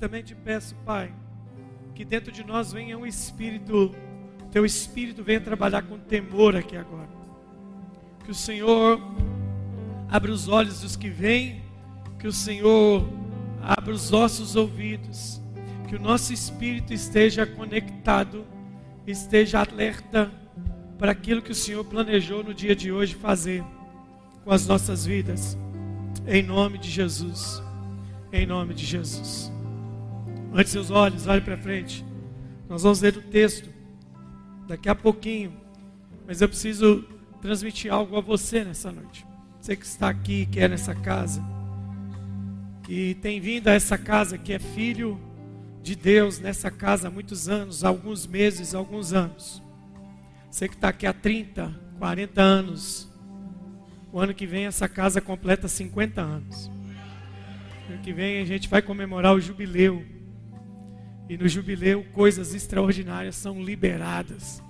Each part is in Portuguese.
também te peço, Pai, que dentro de nós venha um espírito, teu espírito venha trabalhar com temor aqui agora. Que o Senhor abra os olhos dos que vêm, que o Senhor abra os nossos ouvidos, que o nosso espírito esteja conectado, esteja alerta para aquilo que o Senhor planejou no dia de hoje fazer com as nossas vidas. Em nome de Jesus. Em nome de Jesus. Ante seus olhos, olhe para frente. Nós vamos ler o texto daqui a pouquinho. Mas eu preciso transmitir algo a você nessa noite. Você que está aqui, que é nessa casa, que tem vindo a essa casa, que é filho de Deus nessa casa há muitos anos, alguns meses, alguns anos. Você que está aqui há 30, 40 anos. O ano que vem essa casa completa 50 anos. Ano que vem a gente vai comemorar o jubileu. E no jubileu coisas extraordinárias são liberadas.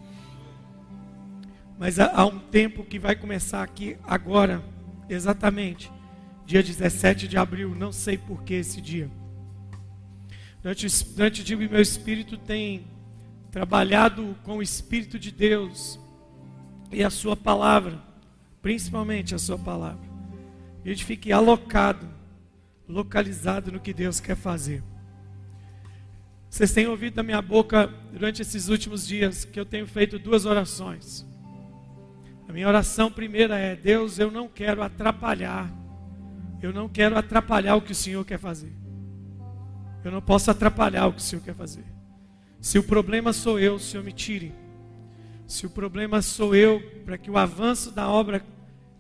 Mas há um tempo que vai começar aqui agora, exatamente, dia 17 de abril, não sei por que esse dia. Durante, durante o dia, meu espírito tem trabalhado com o Espírito de Deus e a Sua palavra, principalmente a Sua palavra. E a gente fique alocado, localizado no que Deus quer fazer. Vocês têm ouvido da minha boca durante esses últimos dias que eu tenho feito duas orações. A minha oração primeira é: Deus, eu não quero atrapalhar, eu não quero atrapalhar o que o Senhor quer fazer. Eu não posso atrapalhar o que o Senhor quer fazer. Se o problema sou eu, o Senhor me tire. Se o problema sou eu, para que o avanço da obra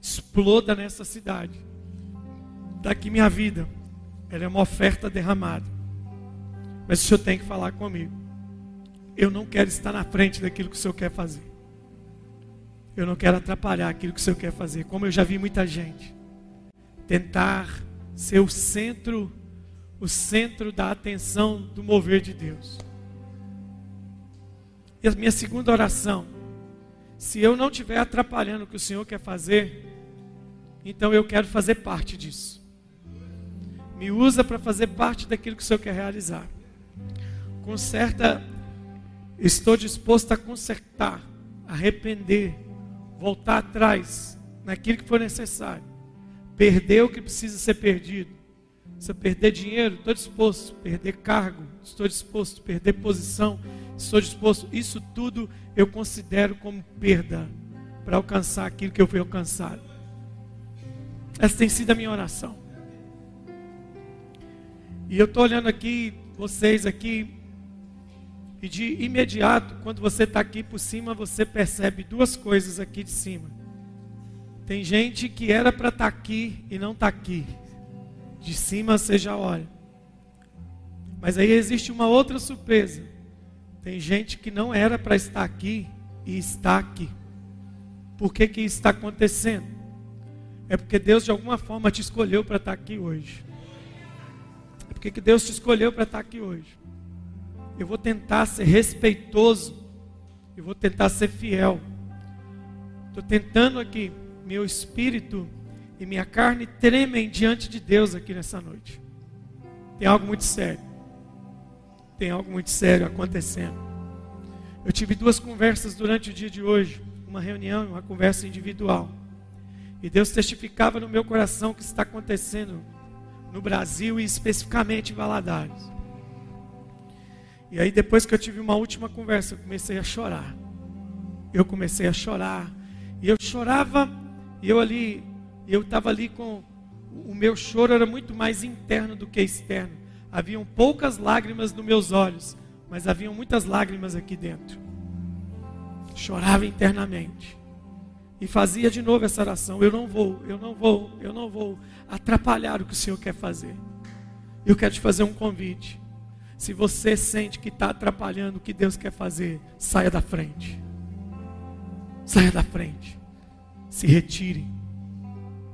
exploda nessa cidade, daqui minha vida, ela é uma oferta derramada. Mas o Senhor tem que falar comigo. Eu não quero estar na frente daquilo que o Senhor quer fazer. Eu não quero atrapalhar aquilo que o Senhor quer fazer. Como eu já vi muita gente tentar ser o centro o centro da atenção do mover de Deus. E a minha segunda oração, se eu não estiver atrapalhando o que o Senhor quer fazer, então eu quero fazer parte disso. Me usa para fazer parte daquilo que o Senhor quer realizar. Com certa, estou disposto a consertar, arrepender, voltar atrás naquilo que for necessário, perder o que precisa ser perdido se eu perder dinheiro, estou disposto. Perder cargo, estou disposto. Perder posição, estou disposto. Isso tudo eu considero como perda para alcançar aquilo que eu fui alcançado. Essa tem sido a minha oração. E eu estou olhando aqui, vocês aqui, e de imediato, quando você está aqui por cima, você percebe duas coisas aqui de cima. Tem gente que era para estar tá aqui e não está aqui. De cima você já olha. Mas aí existe uma outra surpresa. Tem gente que não era para estar aqui e está aqui. Por que, que isso está acontecendo? É porque Deus de alguma forma te escolheu para estar aqui hoje. É porque que Deus te escolheu para estar aqui hoje. Eu vou tentar ser respeitoso. Eu vou tentar ser fiel. Estou tentando aqui, meu espírito e minha carne tremem diante de Deus aqui nessa noite. Tem algo muito sério. Tem algo muito sério acontecendo. Eu tive duas conversas durante o dia de hoje, uma reunião e uma conversa individual. E Deus testificava no meu coração o que está acontecendo no Brasil e especificamente em Valadares. E aí depois que eu tive uma última conversa, eu comecei a chorar. Eu comecei a chorar. E eu chorava, e eu ali eu estava ali com. O meu choro era muito mais interno do que externo. Haviam poucas lágrimas nos meus olhos, mas haviam muitas lágrimas aqui dentro. Chorava internamente. E fazia de novo essa oração: Eu não vou, eu não vou, eu não vou atrapalhar o que o Senhor quer fazer. Eu quero te fazer um convite. Se você sente que está atrapalhando o que Deus quer fazer, saia da frente. Saia da frente. Se retire.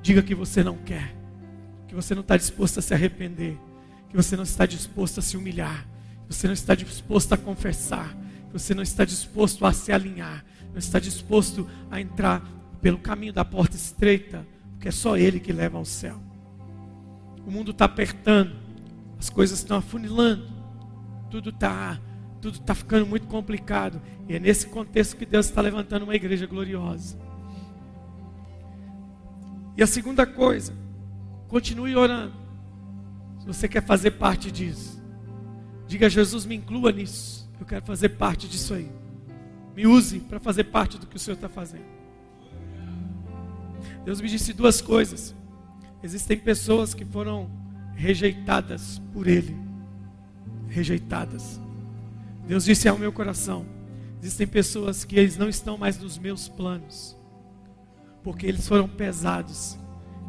Diga que você não quer, que você não está disposto a se arrepender, que você não está disposto a se humilhar, que você não está disposto a confessar, que você não está disposto a se alinhar, não está disposto a entrar pelo caminho da porta estreita, porque é só Ele que leva ao céu. O mundo está apertando, as coisas estão afunilando, tudo está tudo tá ficando muito complicado. E é nesse contexto que Deus está levantando uma igreja gloriosa. E a segunda coisa, continue orando. Se você quer fazer parte disso, diga: Jesus, me inclua nisso. Eu quero fazer parte disso aí. Me use para fazer parte do que o Senhor está fazendo. Deus me disse duas coisas. Existem pessoas que foram rejeitadas por Ele. Rejeitadas. Deus disse ao meu coração: existem pessoas que eles não estão mais nos meus planos, porque eles foram pesados,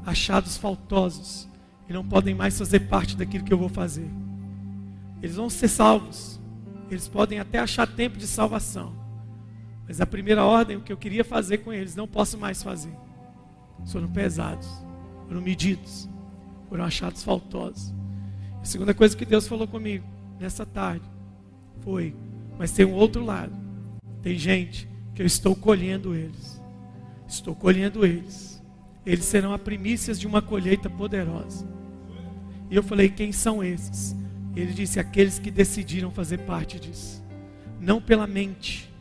achados faltosos, e não podem mais fazer parte daquilo que eu vou fazer. Eles vão ser salvos, eles podem até achar tempo de salvação, mas a primeira ordem, o que eu queria fazer com eles, não posso mais fazer. Foram pesados, foram medidos, foram achados faltosos. A segunda coisa que Deus falou comigo nessa tarde foi: mas tem um outro lado. Tem gente que eu estou colhendo eles. Estou colhendo eles. Eles serão a primícias de uma colheita poderosa. E eu falei: quem são esses? Ele disse: aqueles que decidiram fazer parte disso. Não pela mente,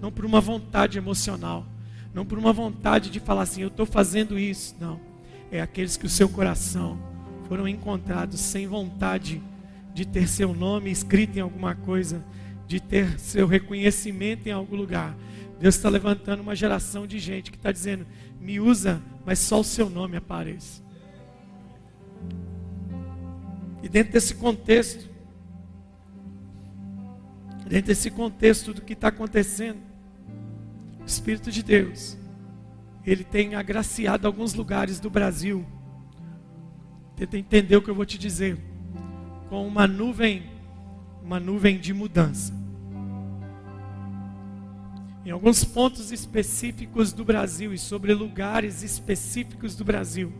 não por uma vontade emocional, não por uma vontade de falar assim, eu estou fazendo isso. Não. É aqueles que o seu coração foram encontrados sem vontade de ter seu nome escrito em alguma coisa, de ter seu reconhecimento em algum lugar. Deus está levantando uma geração de gente que está dizendo: me usa, mas só o seu nome apareça. E dentro desse contexto, dentro desse contexto do que está acontecendo, o Espírito de Deus, ele tem agraciado alguns lugares do Brasil. Tenta entender o que eu vou te dizer. Com uma nuvem, uma nuvem de mudança. Em alguns pontos específicos do Brasil e sobre lugares específicos do Brasil,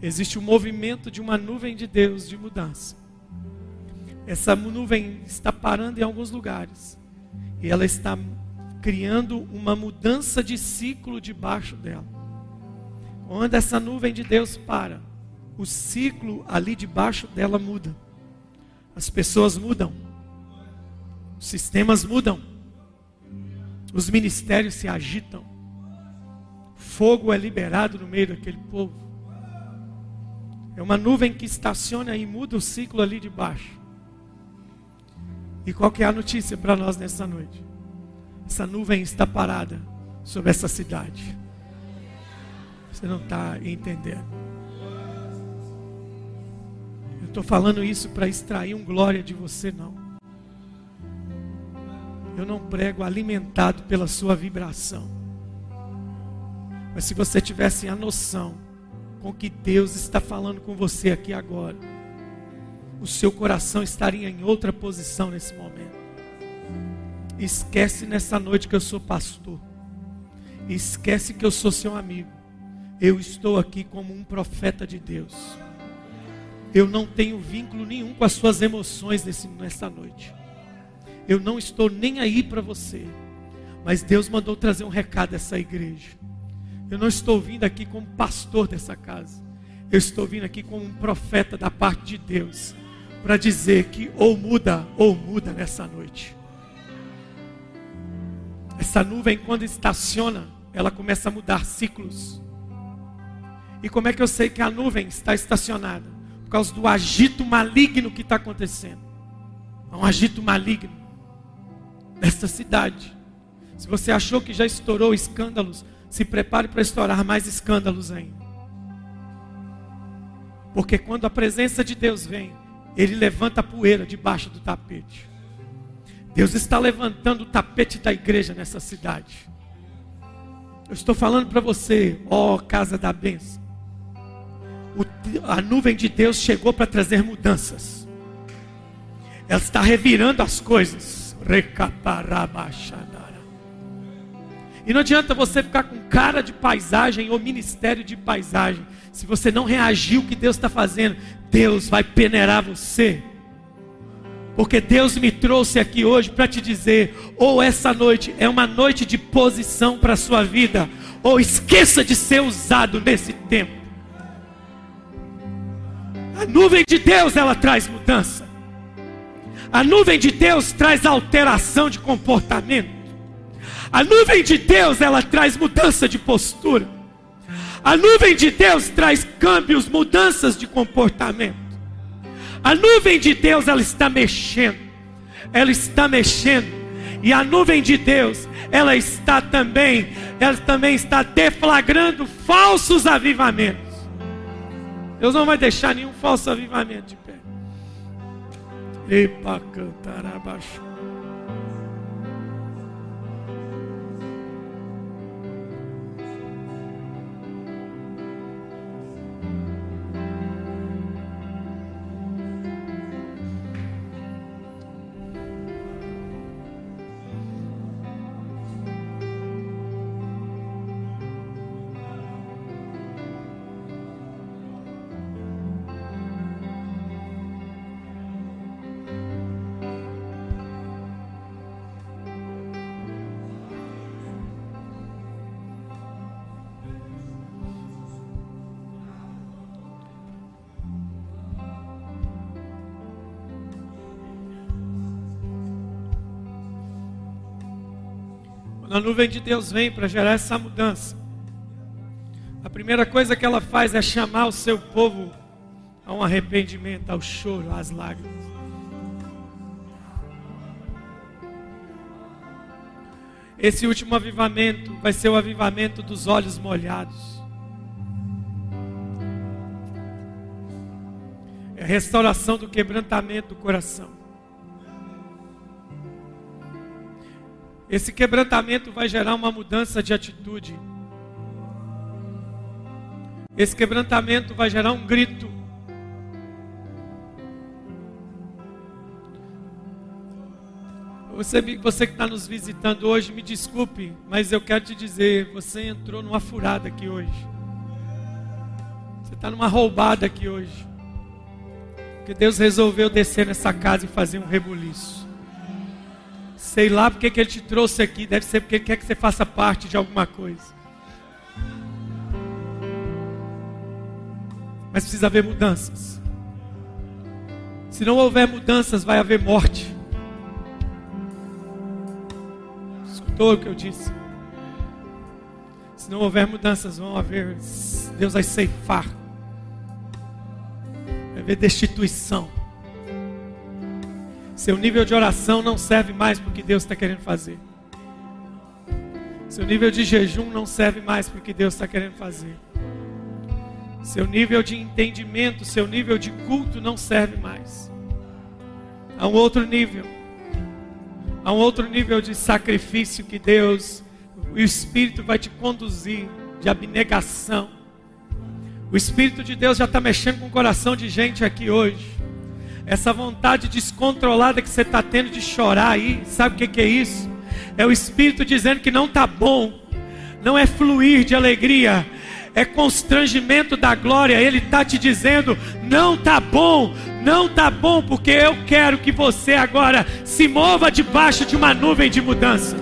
existe um movimento de uma nuvem de Deus de mudança. Essa nuvem está parando em alguns lugares e ela está criando uma mudança de ciclo debaixo dela. Quando essa nuvem de Deus para, o ciclo ali debaixo dela muda. As pessoas mudam, os sistemas mudam, os ministérios se agitam, fogo é liberado no meio daquele povo. É uma nuvem que estaciona e muda o ciclo ali de baixo. E qual que é a notícia para nós nessa noite? Essa nuvem está parada sobre essa cidade. Você não está entendendo. Estou falando isso para extrair um glória de você, não. Eu não prego alimentado pela sua vibração. Mas se você tivesse a noção com que Deus está falando com você aqui agora, o seu coração estaria em outra posição nesse momento. Esquece nessa noite que eu sou pastor. Esquece que eu sou seu amigo. Eu estou aqui como um profeta de Deus. Eu não tenho vínculo nenhum com as suas emoções nesse, nessa noite. Eu não estou nem aí para você. Mas Deus mandou trazer um recado a essa igreja. Eu não estou vindo aqui como pastor dessa casa. Eu estou vindo aqui como um profeta da parte de Deus. Para dizer que ou muda ou muda nessa noite. Essa nuvem, quando estaciona, ela começa a mudar ciclos. E como é que eu sei que a nuvem está estacionada? Causa do agito maligno que está acontecendo. Há um agito maligno nesta cidade. Se você achou que já estourou escândalos, se prepare para estourar mais escândalos ainda. Porque quando a presença de Deus vem, Ele levanta a poeira debaixo do tapete. Deus está levantando o tapete da igreja nessa cidade. Eu estou falando para você, ó casa da bênção. A nuvem de Deus chegou para trazer mudanças. Ela está revirando as coisas. E não adianta você ficar com cara de paisagem ou ministério de paisagem. Se você não reagir o que Deus está fazendo, Deus vai peneirar você. Porque Deus me trouxe aqui hoje para te dizer: ou essa noite é uma noite de posição para a sua vida, ou esqueça de ser usado nesse tempo. A nuvem de Deus, ela traz mudança. A nuvem de Deus traz alteração de comportamento. A nuvem de Deus, ela traz mudança de postura. A nuvem de Deus traz câmbios, mudanças de comportamento. A nuvem de Deus, ela está mexendo. Ela está mexendo. E a nuvem de Deus, ela está também, ela também está deflagrando falsos avivamentos. Deus não vai deixar nenhum falso avivamento de pé. Epa cantar abaixo. A nuvem de Deus vem para gerar essa mudança, a primeira coisa que ela faz é chamar o seu povo a um arrependimento, ao choro, às lágrimas. Esse último avivamento vai ser o avivamento dos olhos molhados. É a restauração do quebrantamento do coração. Esse quebrantamento vai gerar uma mudança de atitude. Esse quebrantamento vai gerar um grito. Você, você que está nos visitando hoje, me desculpe, mas eu quero te dizer: você entrou numa furada aqui hoje. Você está numa roubada aqui hoje. Porque Deus resolveu descer nessa casa e fazer um rebuliço. Sei lá porque que ele te trouxe aqui. Deve ser porque ele quer que você faça parte de alguma coisa. Mas precisa haver mudanças. Se não houver mudanças, vai haver morte. Escutou o que eu disse? Se não houver mudanças, vão haver. Deus vai ceifar. Vai haver destituição. Seu nível de oração não serve mais para o que Deus está querendo fazer. Seu nível de jejum não serve mais para o que Deus está querendo fazer. Seu nível de entendimento, seu nível de culto não serve mais. Há um outro nível. Há um outro nível de sacrifício que Deus, o Espírito vai te conduzir, de abnegação. O Espírito de Deus já está mexendo com o coração de gente aqui hoje essa vontade descontrolada que você está tendo de chorar aí, sabe o que, que é isso? É o Espírito dizendo que não está bom, não é fluir de alegria, é constrangimento da glória. Ele está te dizendo: não está bom, não está bom, porque eu quero que você agora se mova debaixo de uma nuvem de mudança.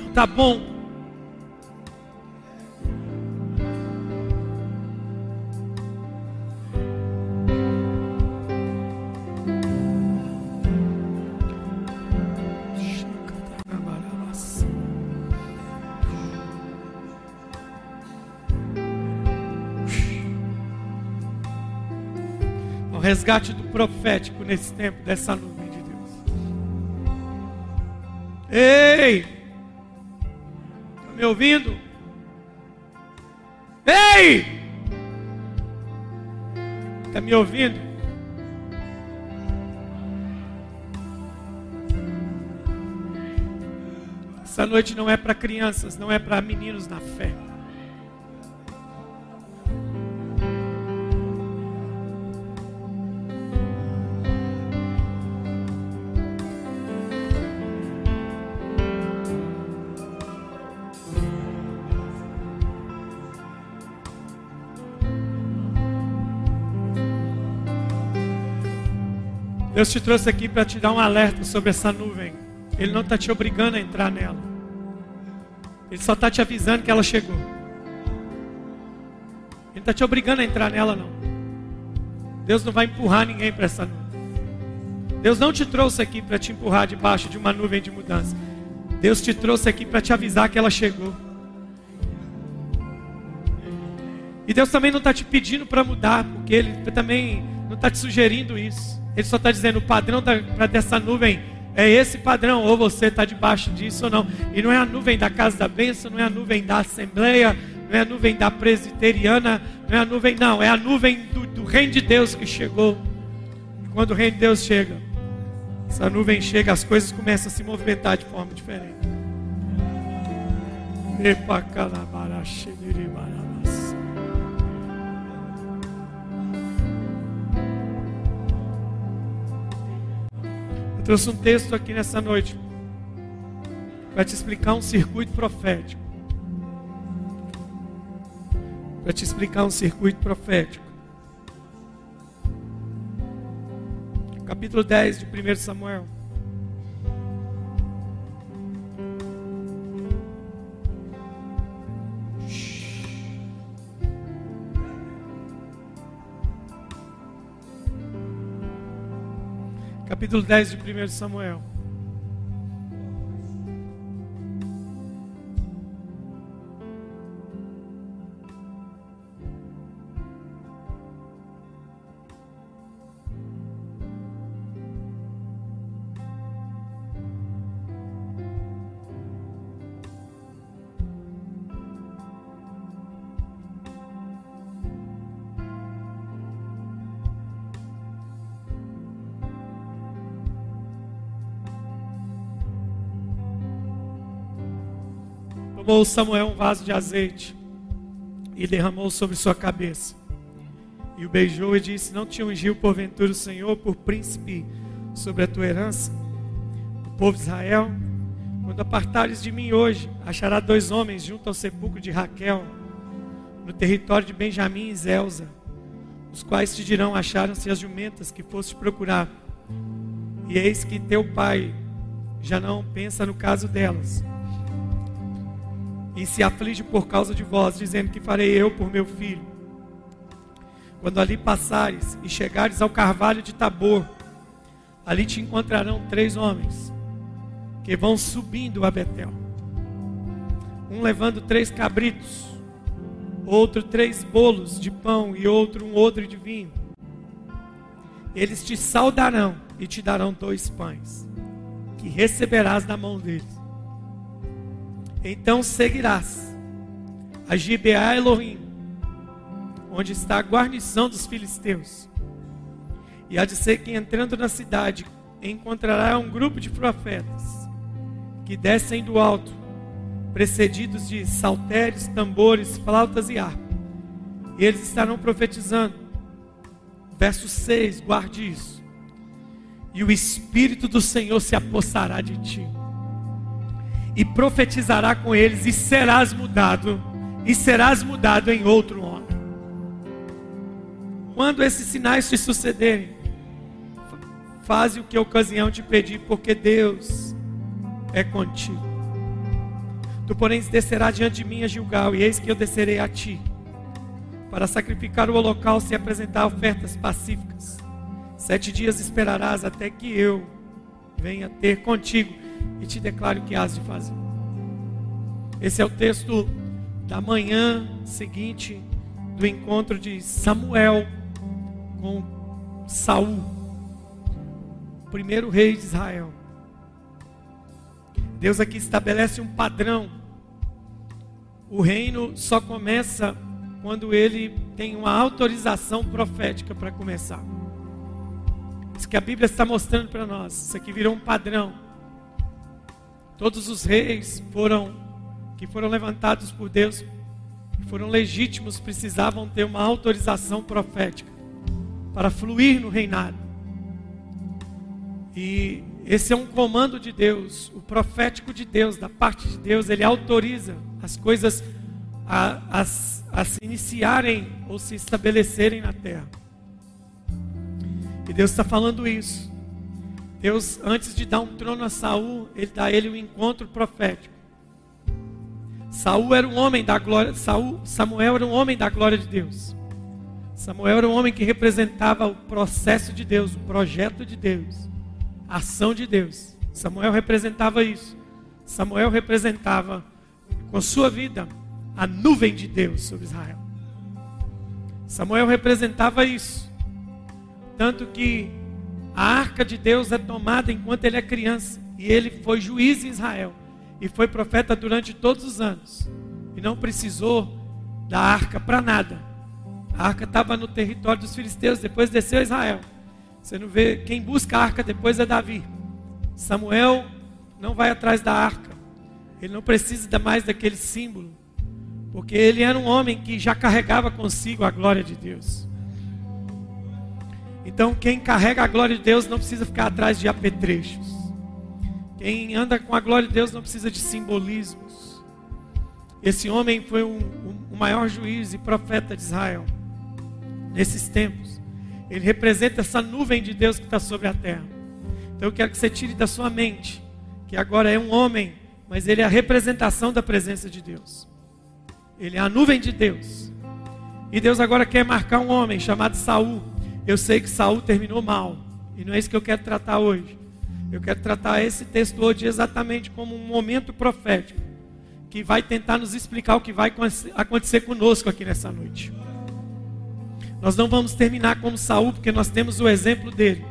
Não está bom. Resgate do profético nesse tempo, dessa nuvem de Deus. Ei! Está me ouvindo? Ei! Está me ouvindo? Essa noite não é para crianças, não é para meninos na fé. Deus te trouxe aqui para te dar um alerta sobre essa nuvem. Ele não está te obrigando a entrar nela. Ele só está te avisando que ela chegou. Ele está te obrigando a entrar nela, não. Deus não vai empurrar ninguém para essa nuvem. Deus não te trouxe aqui para te empurrar debaixo de uma nuvem de mudança. Deus te trouxe aqui para te avisar que ela chegou. E Deus também não está te pedindo para mudar, porque Ele também não está te sugerindo isso. Ele só está dizendo: o padrão da, dessa nuvem é esse padrão, ou você está debaixo disso ou não. E não é a nuvem da casa da bênção, não é a nuvem da assembleia, não é a nuvem da presbiteriana, não é a nuvem, não, é a nuvem do, do reino de Deus que chegou. E quando o reino de Deus chega, essa nuvem chega, as coisas começam a se movimentar de forma diferente. Epa, Eu trouxe um texto aqui nessa noite para te explicar um circuito profético. Para te explicar um circuito profético. Capítulo 10 de 1 Samuel. Capítulo 10 de 1 Samuel. Tomou Samuel um vaso de azeite e derramou sobre sua cabeça. E o beijou e disse: Não te ungiu porventura o Senhor por príncipe sobre a tua herança? O povo de Israel, quando apartares de mim hoje, achará dois homens junto ao sepulcro de Raquel, no território de Benjamim e Zelza, os quais te dirão: Acharam-se as jumentas que foste procurar. E eis que teu pai já não pensa no caso delas e se aflige por causa de vós, dizendo que farei eu por meu filho. Quando ali passares e chegares ao carvalho de Tabor, ali te encontrarão três homens que vão subindo a Betel. Um levando três cabritos, outro três bolos de pão e outro um odre de vinho. Eles te saudarão e te darão dois pães, que receberás da mão deles. Então seguirás a Gibeá Elohim, onde está a guarnição dos filisteus. E há de ser que entrando na cidade encontrará um grupo de profetas que descem do alto, precedidos de saltérios, tambores, flautas e harpa. E eles estarão profetizando. Verso 6, guarde isso. E o Espírito do Senhor se apossará de ti e profetizará com eles, e serás mudado, e serás mudado em outro homem. Quando esses sinais te sucederem, faze o que a ocasião te pedir, porque Deus é contigo. Tu, porém, descerás diante de mim a Gilgal, e eis que eu descerei a ti, para sacrificar o holocausto e apresentar ofertas pacíficas. Sete dias esperarás até que eu venha ter contigo e te declare o que has de fazer. Esse é o texto da manhã seguinte do encontro de Samuel com Saul, primeiro rei de Israel. Deus aqui estabelece um padrão. O reino só começa quando ele tem uma autorização profética para começar. Isso que a Bíblia está mostrando para nós. Isso aqui virou um padrão. Todos os reis foram que foram levantados por Deus, que foram legítimos, precisavam ter uma autorização profética para fluir no reinado. E esse é um comando de Deus, o profético de Deus, da parte de Deus, ele autoriza as coisas a, a, a se iniciarem ou se estabelecerem na terra. E Deus está falando isso. Deus, antes de dar um trono a Saul, ele dá a ele um encontro profético. Saul era um homem da glória, Saul, Samuel era um homem da glória de Deus. Samuel era um homem que representava o processo de Deus, o projeto de Deus, a ação de Deus. Samuel representava isso. Samuel representava com sua vida a nuvem de Deus sobre Israel. Samuel representava isso. Tanto que a arca de Deus é tomada enquanto ele é criança. E ele foi juiz em Israel. E foi profeta durante todos os anos. E não precisou da arca para nada. A arca estava no território dos filisteus, depois desceu a Israel. Você não vê, quem busca a arca depois é Davi. Samuel não vai atrás da arca. Ele não precisa mais daquele símbolo. Porque ele era um homem que já carregava consigo a glória de Deus. Então, quem carrega a glória de Deus não precisa ficar atrás de apetrechos. Quem anda com a glória de Deus não precisa de simbolismos. Esse homem foi o um, um, um maior juiz e profeta de Israel nesses tempos. Ele representa essa nuvem de Deus que está sobre a terra. Então eu quero que você tire da sua mente que agora é um homem, mas ele é a representação da presença de Deus. Ele é a nuvem de Deus. E Deus agora quer marcar um homem chamado Saul eu sei que Saul terminou mal. E não é isso que eu quero tratar hoje. Eu quero tratar esse texto hoje exatamente como um momento profético que vai tentar nos explicar o que vai acontecer conosco aqui nessa noite. Nós não vamos terminar como Saul, porque nós temos o exemplo dele.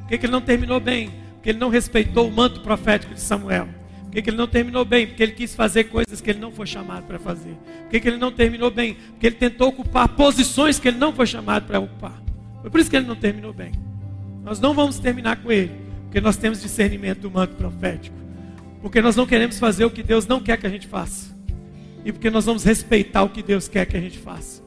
Por que, que ele não terminou bem? Porque ele não respeitou o manto profético de Samuel. Por que, que ele não terminou bem? Porque ele quis fazer coisas que ele não foi chamado para fazer. Por que, que ele não terminou bem? Porque ele tentou ocupar posições que ele não foi chamado para ocupar. Foi por isso que ele não terminou bem. Nós não vamos terminar com ele, porque nós temos discernimento do manto profético. Porque nós não queremos fazer o que Deus não quer que a gente faça. E porque nós vamos respeitar o que Deus quer que a gente faça.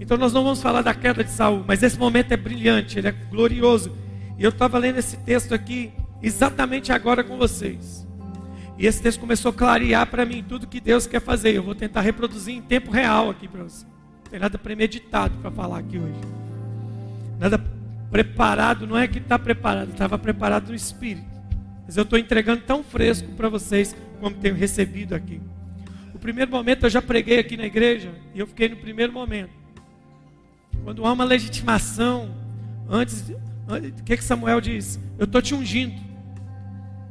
Então nós não vamos falar da queda de Saul, mas esse momento é brilhante, ele é glorioso. E eu estava lendo esse texto aqui exatamente agora com vocês. E esse texto começou a clarear para mim tudo que Deus quer fazer. Eu vou tentar reproduzir em tempo real aqui para você. Não tem nada premeditado para falar aqui hoje nada preparado, não é que está preparado, estava preparado no espírito. Mas eu estou entregando tão fresco para vocês como tenho recebido aqui. O primeiro momento eu já preguei aqui na igreja e eu fiquei no primeiro momento. Quando há uma legitimação, antes, o que, que Samuel diz? Eu estou te ungindo.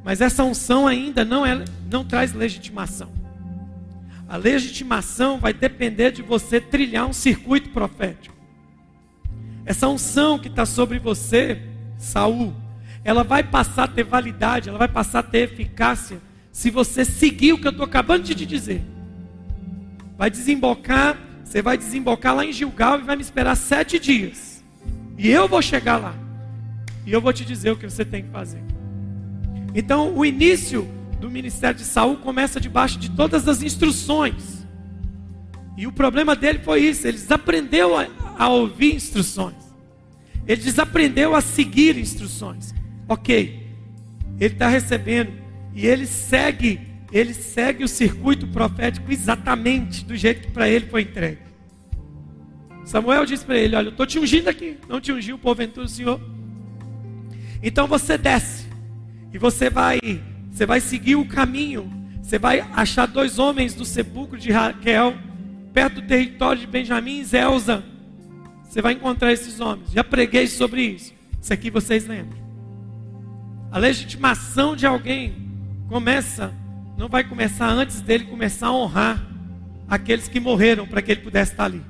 Mas essa unção ainda não, é, não traz legitimação. A legitimação vai depender de você trilhar um circuito profético. Essa unção que está sobre você, Saul, ela vai passar a ter validade, ela vai passar a ter eficácia, se você seguir o que eu estou acabando de te dizer. Vai desembocar, você vai desembocar lá em Gilgal e vai me esperar sete dias. E eu vou chegar lá. E eu vou te dizer o que você tem que fazer. Então, o início do ministério de Saul começa debaixo de todas as instruções. E o problema dele foi isso, ele desaprendeu a, a ouvir instruções. Ele desaprendeu a seguir instruções. Ok, ele está recebendo e ele segue, ele segue o circuito profético exatamente do jeito que para ele foi entregue. Samuel disse para ele: Olha, eu estou te ungindo aqui, não te ungiu porventura o Senhor. Então você desce e você vai, você vai seguir o caminho. Você vai achar dois homens do sepulcro de Raquel, perto do território de Benjamim e Zelza. Você vai encontrar esses homens. Já preguei sobre isso. Isso aqui vocês lembram. A legitimação de alguém começa, não vai começar antes dele começar a honrar aqueles que morreram para que ele pudesse estar ali.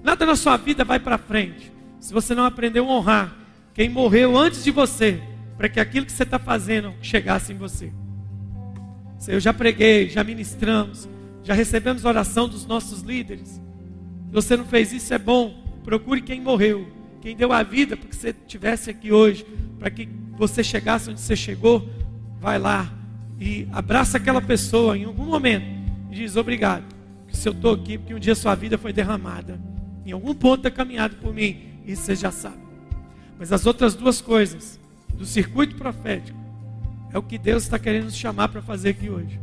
Nada na sua vida vai para frente se você não aprendeu a honrar quem morreu antes de você, para que aquilo que você está fazendo chegasse em você. Eu já preguei, já ministramos, já recebemos oração dos nossos líderes. Se você não fez isso, é bom. Procure quem morreu, quem deu a vida para que você estivesse aqui hoje, para que você chegasse onde você chegou. Vai lá e abraça aquela pessoa em algum momento e diz obrigado. Que se eu estou aqui, porque um dia sua vida foi derramada em algum ponto da caminhada por mim, isso você já sabe. Mas as outras duas coisas do circuito profético é o que Deus está querendo nos chamar para fazer aqui hoje.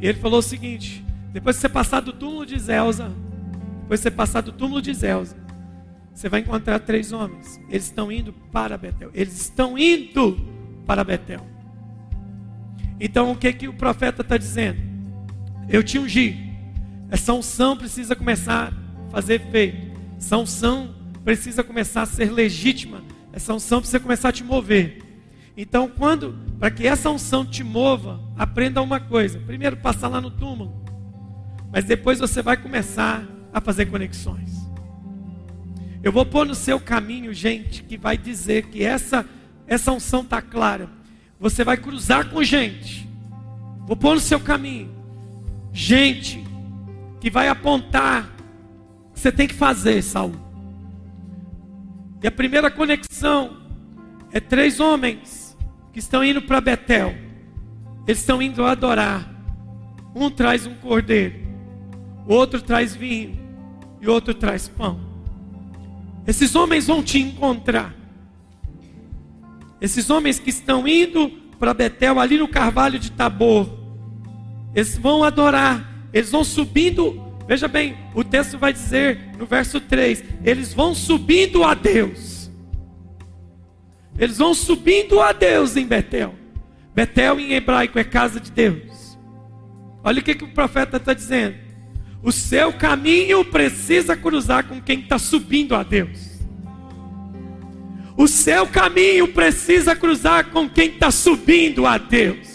E ele falou o seguinte: depois que você passar do túmulo de Zelza, depois você passar do túmulo de Zelza, você vai encontrar três homens. Eles estão indo para Betel. Eles estão indo para Betel. Então o que, que o profeta está dizendo? eu te ungi. Essa unção precisa começar a fazer efeito. Essa unção precisa começar a ser legítima. Essa unção precisa começar a te mover. Então, quando, para que essa unção te mova, aprenda uma coisa. Primeiro, passar lá no túmulo. Mas depois você vai começar a fazer conexões. Eu vou pôr no seu caminho gente que vai dizer que essa essa unção está clara. Você vai cruzar com gente. Vou pôr no seu caminho gente que vai apontar o que você tem que fazer, Saul. E a primeira conexão é três homens que estão indo para Betel. Eles estão indo adorar. Um traz um cordeiro, o outro traz vinho e outro traz pão. Esses homens vão te encontrar. Esses homens que estão indo para Betel, ali no carvalho de Tabor, eles vão adorar eles vão subindo, veja bem, o texto vai dizer no verso 3: eles vão subindo a Deus. Eles vão subindo a Deus em Betel. Betel em hebraico é casa de Deus. Olha o que, que o profeta está dizendo. O seu caminho precisa cruzar com quem está subindo a Deus. O seu caminho precisa cruzar com quem está subindo a Deus.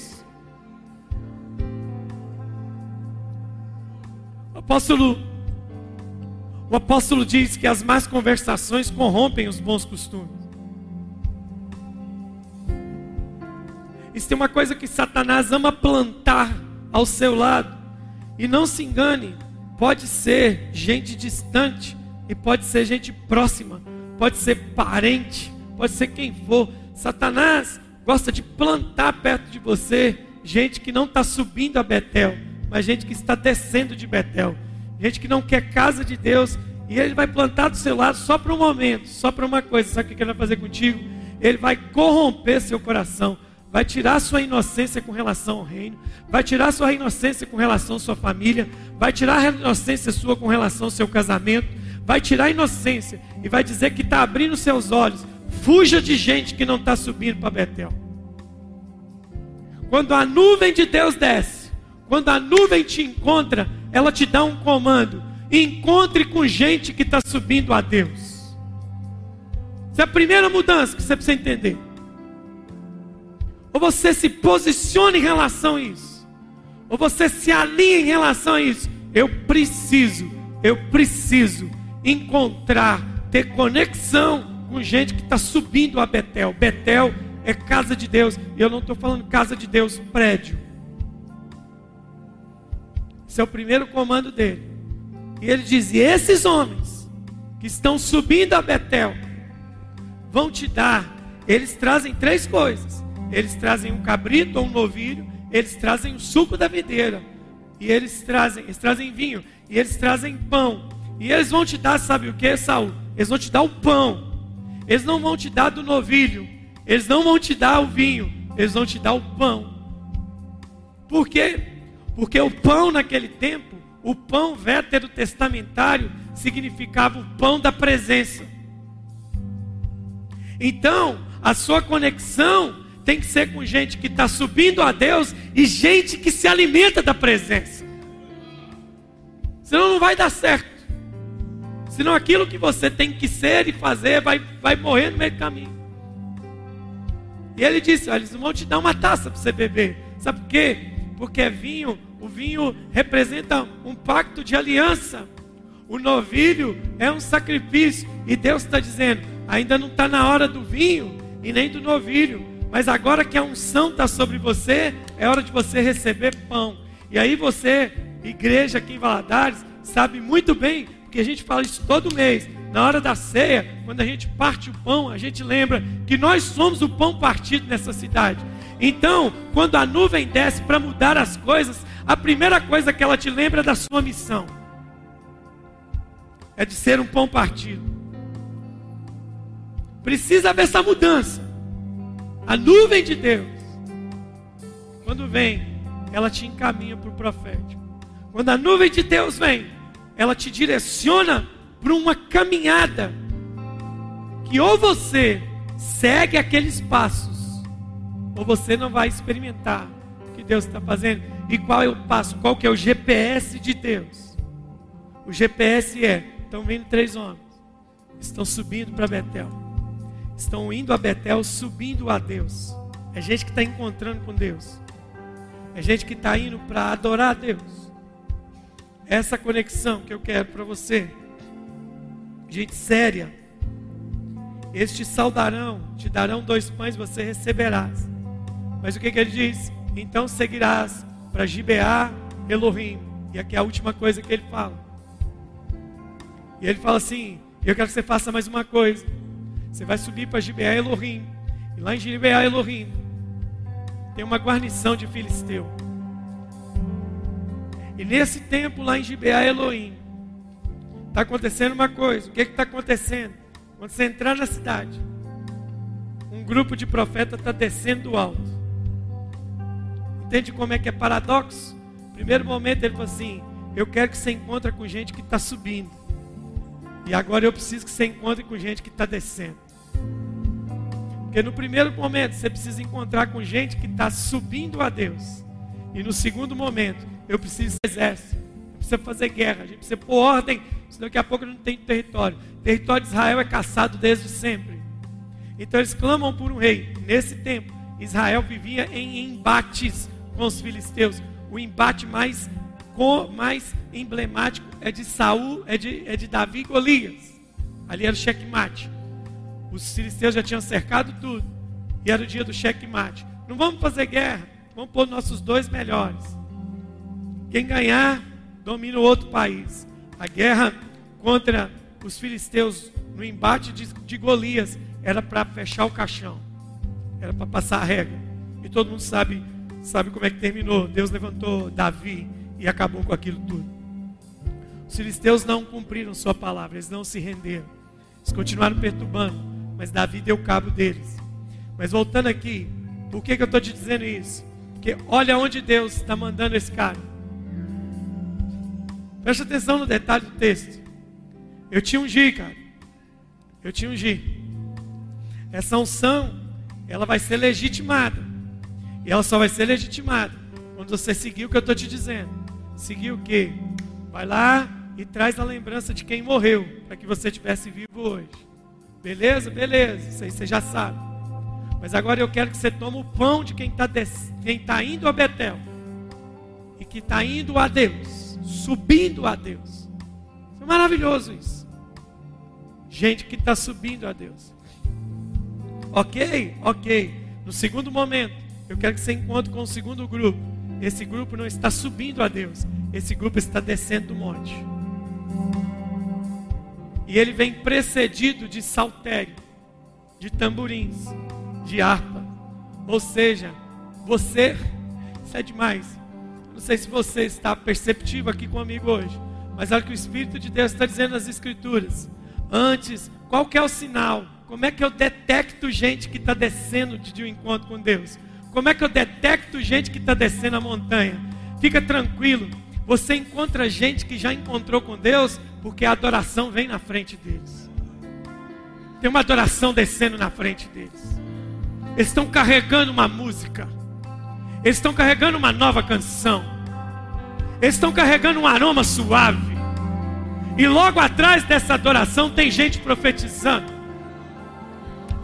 apóstolo, o apóstolo diz que as más conversações corrompem os bons costumes. Isso tem uma coisa que Satanás ama plantar ao seu lado. E não se engane, pode ser gente distante e pode ser gente próxima, pode ser parente, pode ser quem for. Satanás gosta de plantar perto de você gente que não está subindo a Betel mas gente que está descendo de Betel, gente que não quer casa de Deus, e ele vai plantar do seu lado só para um momento, só para uma coisa. Sabe o que ele vai fazer contigo? Ele vai corromper seu coração, vai tirar sua inocência com relação ao reino, vai tirar sua inocência com relação à sua família, vai tirar a inocência sua com relação ao seu casamento, vai tirar a inocência e vai dizer que está abrindo seus olhos. Fuja de gente que não está subindo para Betel. Quando a nuvem de Deus desce, quando a nuvem te encontra, ela te dá um comando: encontre com gente que está subindo a Deus. Essa é a primeira mudança que você precisa entender. Ou você se posiciona em relação a isso, ou você se alinha em relação a isso. Eu preciso, eu preciso encontrar, ter conexão com gente que está subindo a Betel. Betel é casa de Deus, e eu não estou falando casa de Deus, prédio. Esse é o primeiro comando dele. E ele diz: e esses homens que estão subindo a Betel vão te dar. Eles trazem três coisas: eles trazem um cabrito ou um novilho, eles trazem o suco da videira, e eles trazem, eles trazem vinho, e eles trazem pão. E eles vão te dar, sabe o que, Saul? Eles vão te dar o pão. Eles não vão te dar do novilho. Eles não vão te dar o vinho. Eles vão te dar o pão. Por quê? Porque o pão naquele tempo, o pão veterotestamentário, significava o pão da presença. Então, a sua conexão tem que ser com gente que está subindo a Deus e gente que se alimenta da presença. Senão não vai dar certo. Senão aquilo que você tem que ser e fazer vai, vai morrer no meio do caminho. E ele disse: Olha, eles vão te dar uma taça para você beber. Sabe por quê? Porque é vinho o vinho representa um pacto de aliança. O novilho é um sacrifício. E Deus está dizendo: ainda não está na hora do vinho e nem do novilho. Mas agora que a unção está sobre você, é hora de você receber pão. E aí você, igreja aqui em Valadares, sabe muito bem, porque a gente fala isso todo mês. Na hora da ceia, quando a gente parte o pão, a gente lembra que nós somos o pão partido nessa cidade. Então, quando a nuvem desce para mudar as coisas, a primeira coisa que ela te lembra é da sua missão é de ser um pão partido. Precisa haver essa mudança. A nuvem de Deus, quando vem, ela te encaminha para o profético. Quando a nuvem de Deus vem, ela te direciona para uma caminhada que ou você segue aqueles passos, ou você não vai experimentar o que Deus está fazendo. E qual é o passo? Qual que é o GPS de Deus? O GPS é: estão vindo três homens, estão subindo para Betel, estão indo a Betel, subindo a Deus. É gente que está encontrando com Deus, é gente que está indo para adorar a Deus. Essa conexão que eu quero para você, gente séria. Estes saudarão, te darão dois pães, você receberás. Mas o que, que ele diz? Então seguirás para Gibeá Elohim. E aqui é a última coisa que ele fala. E ele fala assim: Eu quero que você faça mais uma coisa. Você vai subir para Gibeá Elohim. E lá em Gibeá Elohim tem uma guarnição de filisteu. E nesse tempo lá em Gibeá Elohim está acontecendo uma coisa. O que está acontecendo? Quando você entrar na cidade, um grupo de profetas está descendo do alto. Entende como é que é paradoxo? Primeiro momento ele falou assim: Eu quero que você encontre com gente que está subindo. E agora eu preciso que você encontre com gente que está descendo. Porque no primeiro momento você precisa encontrar com gente que está subindo a Deus. E no segundo momento, eu preciso de exército. Eu preciso fazer guerra. A gente precisa pôr ordem. Senão daqui a pouco não tem território. O território de Israel é caçado desde sempre. Então eles clamam por um rei. Nesse tempo, Israel vivia em embates com os filisteus. O embate mais, mais emblemático é de Saul, é de, é de Davi e Golias. Ali era o checkmate. Os filisteus já tinham cercado tudo. E era o dia do checkmate. Não vamos fazer guerra. Vamos pôr nossos dois melhores. Quem ganhar, domina o outro país. A guerra contra os filisteus no embate de, de Golias era para fechar o caixão. Era para passar a regra. E todo mundo sabe Sabe como é que terminou? Deus levantou Davi e acabou com aquilo tudo. Os filisteus não cumpriram sua palavra, eles não se renderam. Eles continuaram perturbando, mas Davi deu cabo deles. Mas voltando aqui, por que, que eu estou te dizendo isso? Porque olha onde Deus está mandando esse cara. Presta atenção no detalhe do texto. Eu um G, cara. Eu um G. Essa unção, ela vai ser legitimada. E ela só vai ser legitimada quando você seguir o que eu estou te dizendo. Seguir o quê? Vai lá e traz a lembrança de quem morreu, para que você estivesse vivo hoje. Beleza? Beleza, isso aí você já sabe. Mas agora eu quero que você tome o pão de quem está tá indo a Betel. E que está indo a Deus. Subindo a Deus. É maravilhoso isso. Gente que está subindo a Deus. Ok? Ok. No segundo momento, eu quero que você encontre com o segundo grupo. Esse grupo não está subindo a Deus, esse grupo está descendo do monte. E ele vem precedido de saltério, de tamborins, de harpa. Ou seja, você, isso é demais. Não sei se você está perceptivo aqui comigo hoje, mas olha que o Espírito de Deus está dizendo nas Escrituras. Antes, qual que é o sinal? Como é que eu detecto gente que está descendo de um encontro com Deus? Como é que eu detecto gente que está descendo a montanha? Fica tranquilo, você encontra gente que já encontrou com Deus, porque a adoração vem na frente deles. Tem uma adoração descendo na frente deles. Eles estão carregando uma música. Eles estão carregando uma nova canção. Eles estão carregando um aroma suave. E logo atrás dessa adoração tem gente profetizando.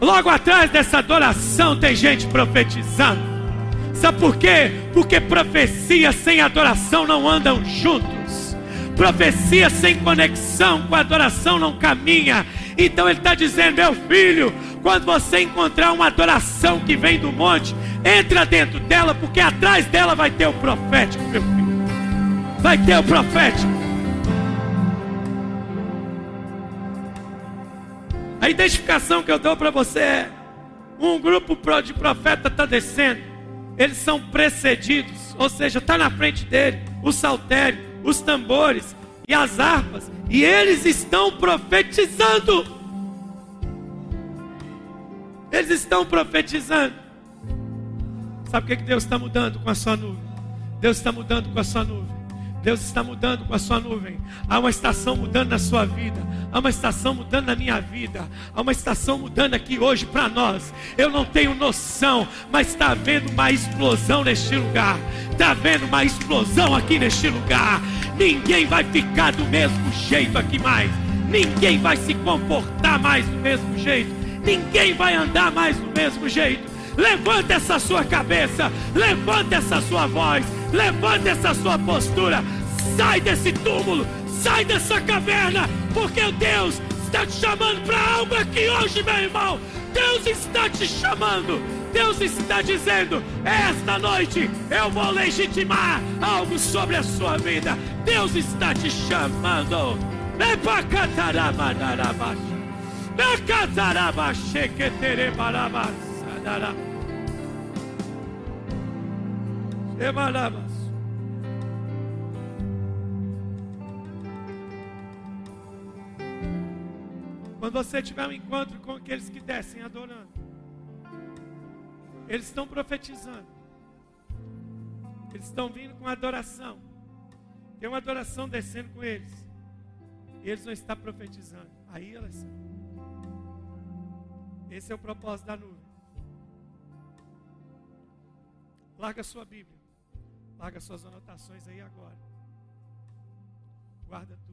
Logo atrás dessa adoração tem gente profetizando. Sabe por quê? Porque profecia sem adoração não andam juntos. Profecia sem conexão com adoração não caminha. Então ele está dizendo, meu filho, quando você encontrar uma adoração que vem do monte, entra dentro dela, porque atrás dela vai ter o profético, meu filho. Vai ter o profético. A identificação que eu dou para você é: um grupo de profeta está descendo, eles são precedidos, ou seja, está na frente dele o saltério, os tambores e as harpas, e eles estão profetizando. Eles estão profetizando. Sabe o que, Deus está mudando com a sua nuvem? Deus está mudando com a sua nuvem. Deus está mudando com a sua nuvem. Há uma estação mudando na sua vida. Há uma estação mudando na minha vida. Há uma estação mudando aqui hoje para nós. Eu não tenho noção, mas está havendo uma explosão neste lugar. Está havendo uma explosão aqui neste lugar. Ninguém vai ficar do mesmo jeito aqui mais. Ninguém vai se comportar mais do mesmo jeito. Ninguém vai andar mais do mesmo jeito. Levanta essa sua cabeça, levanta essa sua voz, levanta essa sua postura. Sai desse túmulo, sai dessa caverna, porque Deus está te chamando para algo aqui hoje, meu irmão. Deus está te chamando. Deus está dizendo: esta noite eu vou legitimar algo sobre a sua vida. Deus está te chamando. Emalabas. Quando você tiver um encontro com aqueles que descem adorando, eles estão profetizando, eles estão vindo com adoração, tem uma adoração descendo com eles, e eles não estão profetizando. Aí, Alessandro, esse é o propósito da nuvem. Larga sua Bíblia. Larga suas anotações aí agora. Guarda tudo.